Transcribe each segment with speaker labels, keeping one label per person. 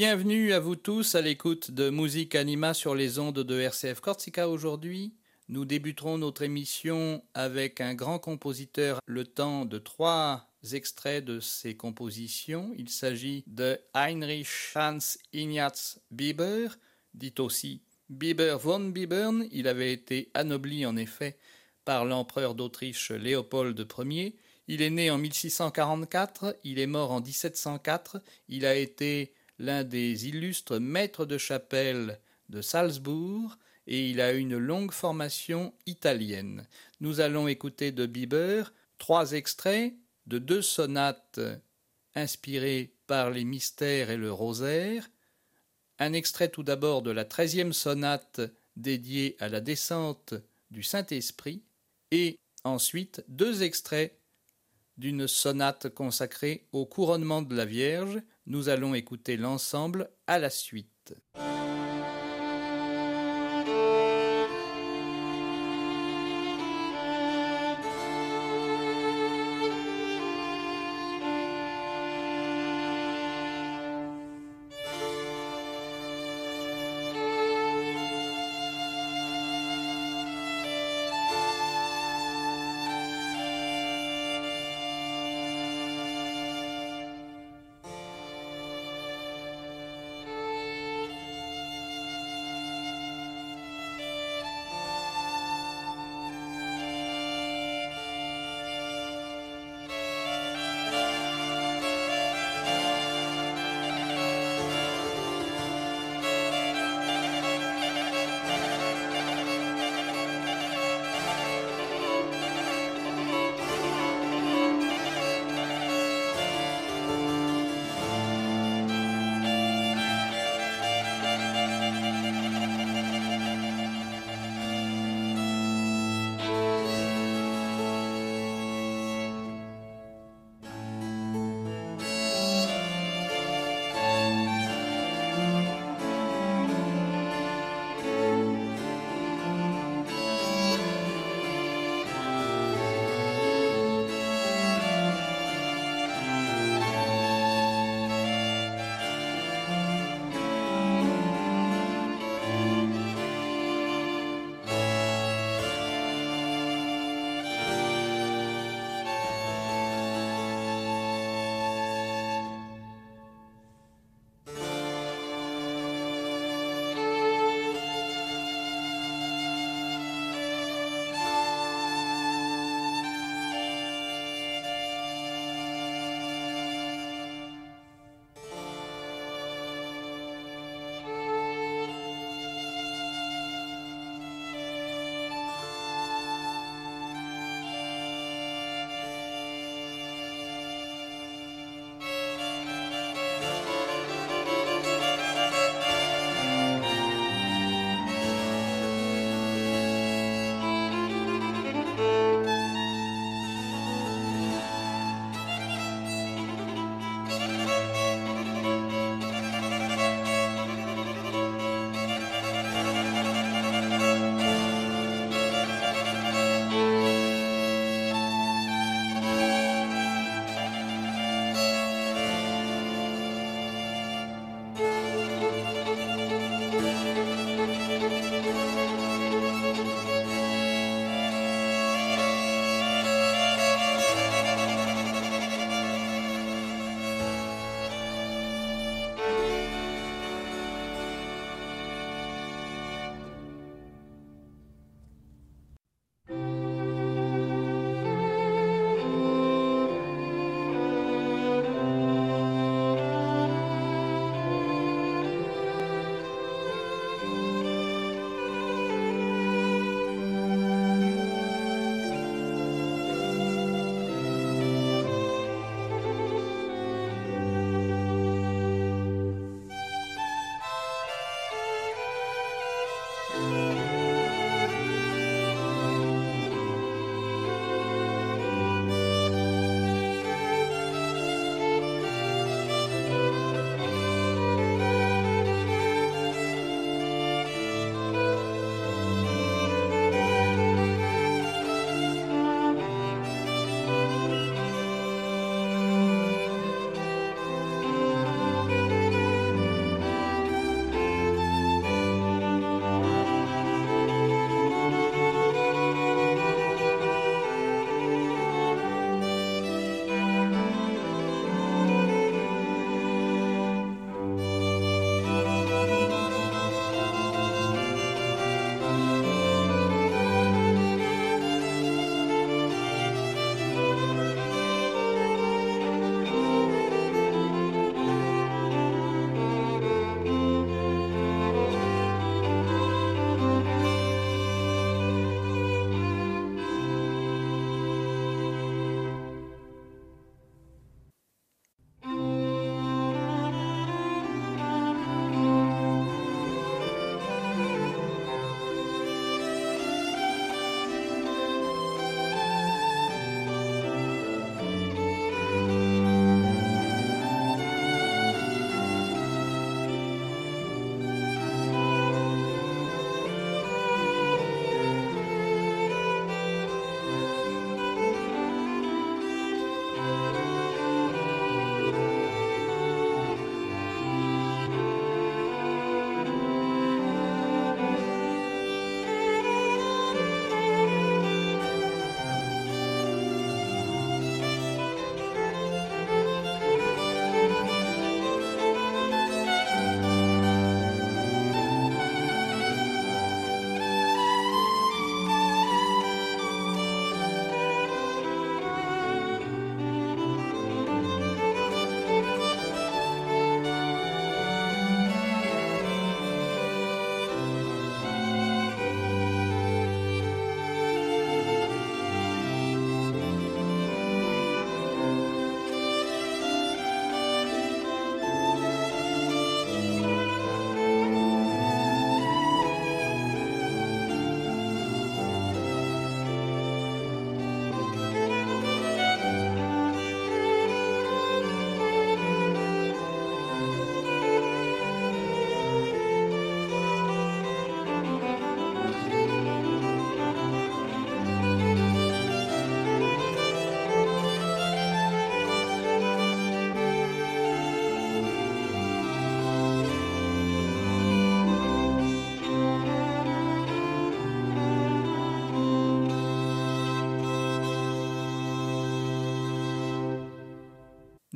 Speaker 1: Bienvenue à vous tous à l'écoute de Musique Anima sur les ondes de RCF Corsica aujourd'hui. Nous débuterons notre émission avec un grand compositeur, le temps de trois extraits de ses compositions. Il s'agit de Heinrich Hans Ignaz Bieber, dit aussi Bieber von Bibern. Il avait été anobli en effet par l'empereur d'Autriche Léopold Ier. Il est né en 1644, il est mort en 1704, il a été l'un des illustres maîtres de chapelle de Salzbourg, et il a une longue formation italienne. Nous allons écouter de Bieber trois extraits de deux sonates inspirées par les mystères et le rosaire, un extrait tout d'abord de la treizième sonate dédiée à la descente du Saint-Esprit, et ensuite deux extraits d'une sonate consacrée au couronnement de la Vierge. Nous allons écouter l'ensemble à la suite.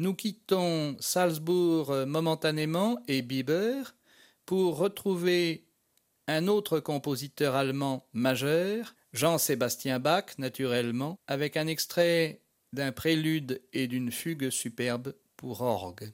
Speaker 1: Nous quittons Salzbourg euh, momentanément et Bieber pour retrouver un autre compositeur allemand majeur, Jean-Sébastien Bach, naturellement, avec un extrait d'un prélude et d'une fugue superbe pour orgue.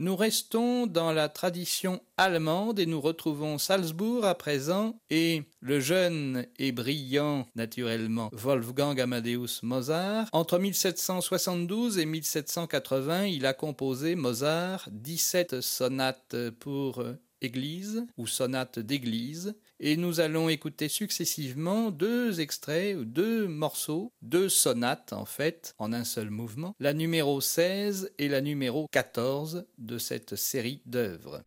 Speaker 1: Nous restons dans la tradition allemande et nous retrouvons Salzbourg à présent et le jeune et brillant, naturellement, Wolfgang Amadeus Mozart. Entre 1772 et 1780, il a composé Mozart 17 sonates pour église ou sonate d'église, et nous allons écouter successivement deux extraits, deux morceaux, deux sonates en fait, en un seul mouvement, la numéro 16 et la numéro 14 de cette série d'œuvres.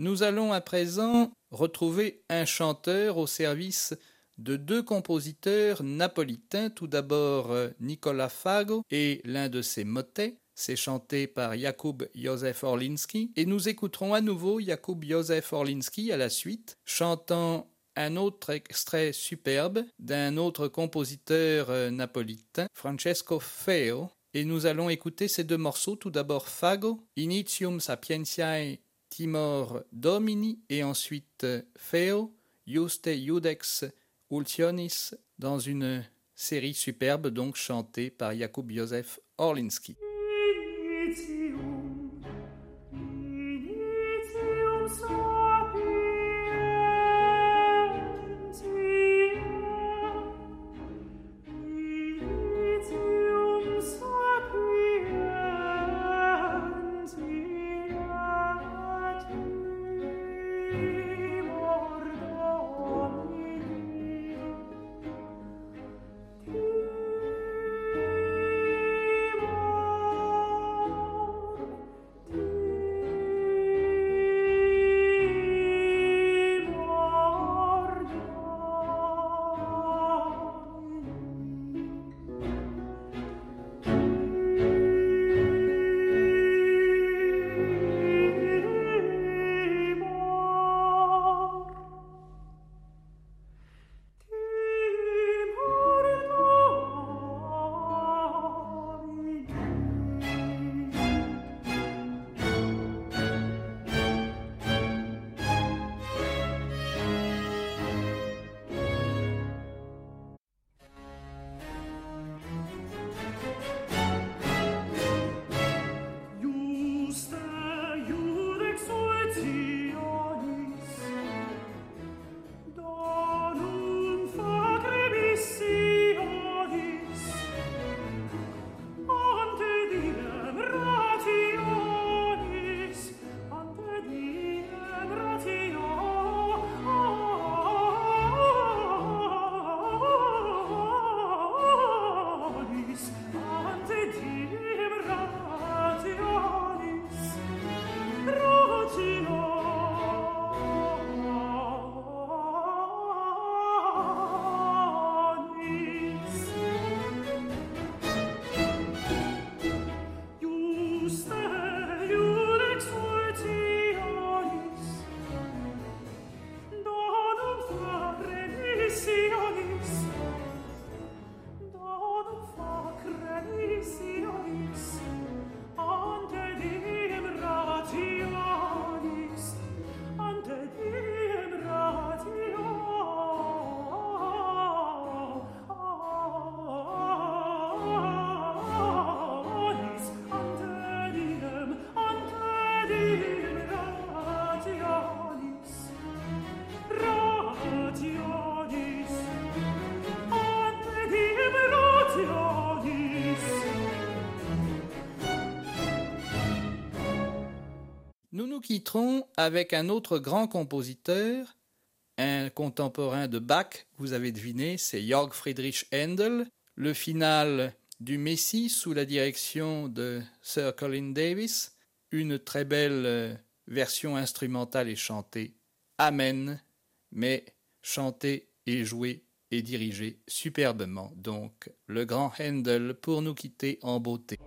Speaker 2: Nous allons à présent retrouver un chanteur au service de deux compositeurs napolitains, tout d'abord euh, Nicolas Fago et l'un de ses motets, c'est chanté par Jakub Józef Orlinski, et nous écouterons à nouveau Jakub Józef Orlinski à la suite, chantant un autre extrait superbe d'un autre compositeur euh, napolitain, Francesco Feo, et nous allons écouter ces deux morceaux, tout d'abord Fago, Initium Sapientiae Timor Domini et ensuite Feo, Juste Judex Ultionis dans une série superbe donc chantée par Jakub Józef Orlinski. Quitterons avec un autre grand compositeur, un contemporain de Bach, vous avez deviné, c'est Jörg Friedrich Handel, le final du Messie sous la direction de Sir Colin Davis, une très belle euh, version instrumentale et chantée. Amen, mais chantée et jouée et dirigée superbement. Donc, le grand Handel pour nous quitter en beauté.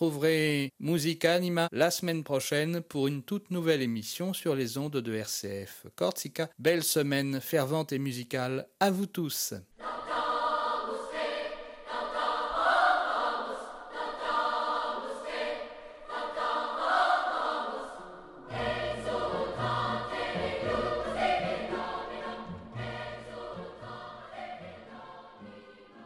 Speaker 1: Retrouverez Musica Anima la semaine prochaine pour une toute nouvelle émission sur les ondes de RCF Corsica. Belle semaine fervente et musicale à vous tous.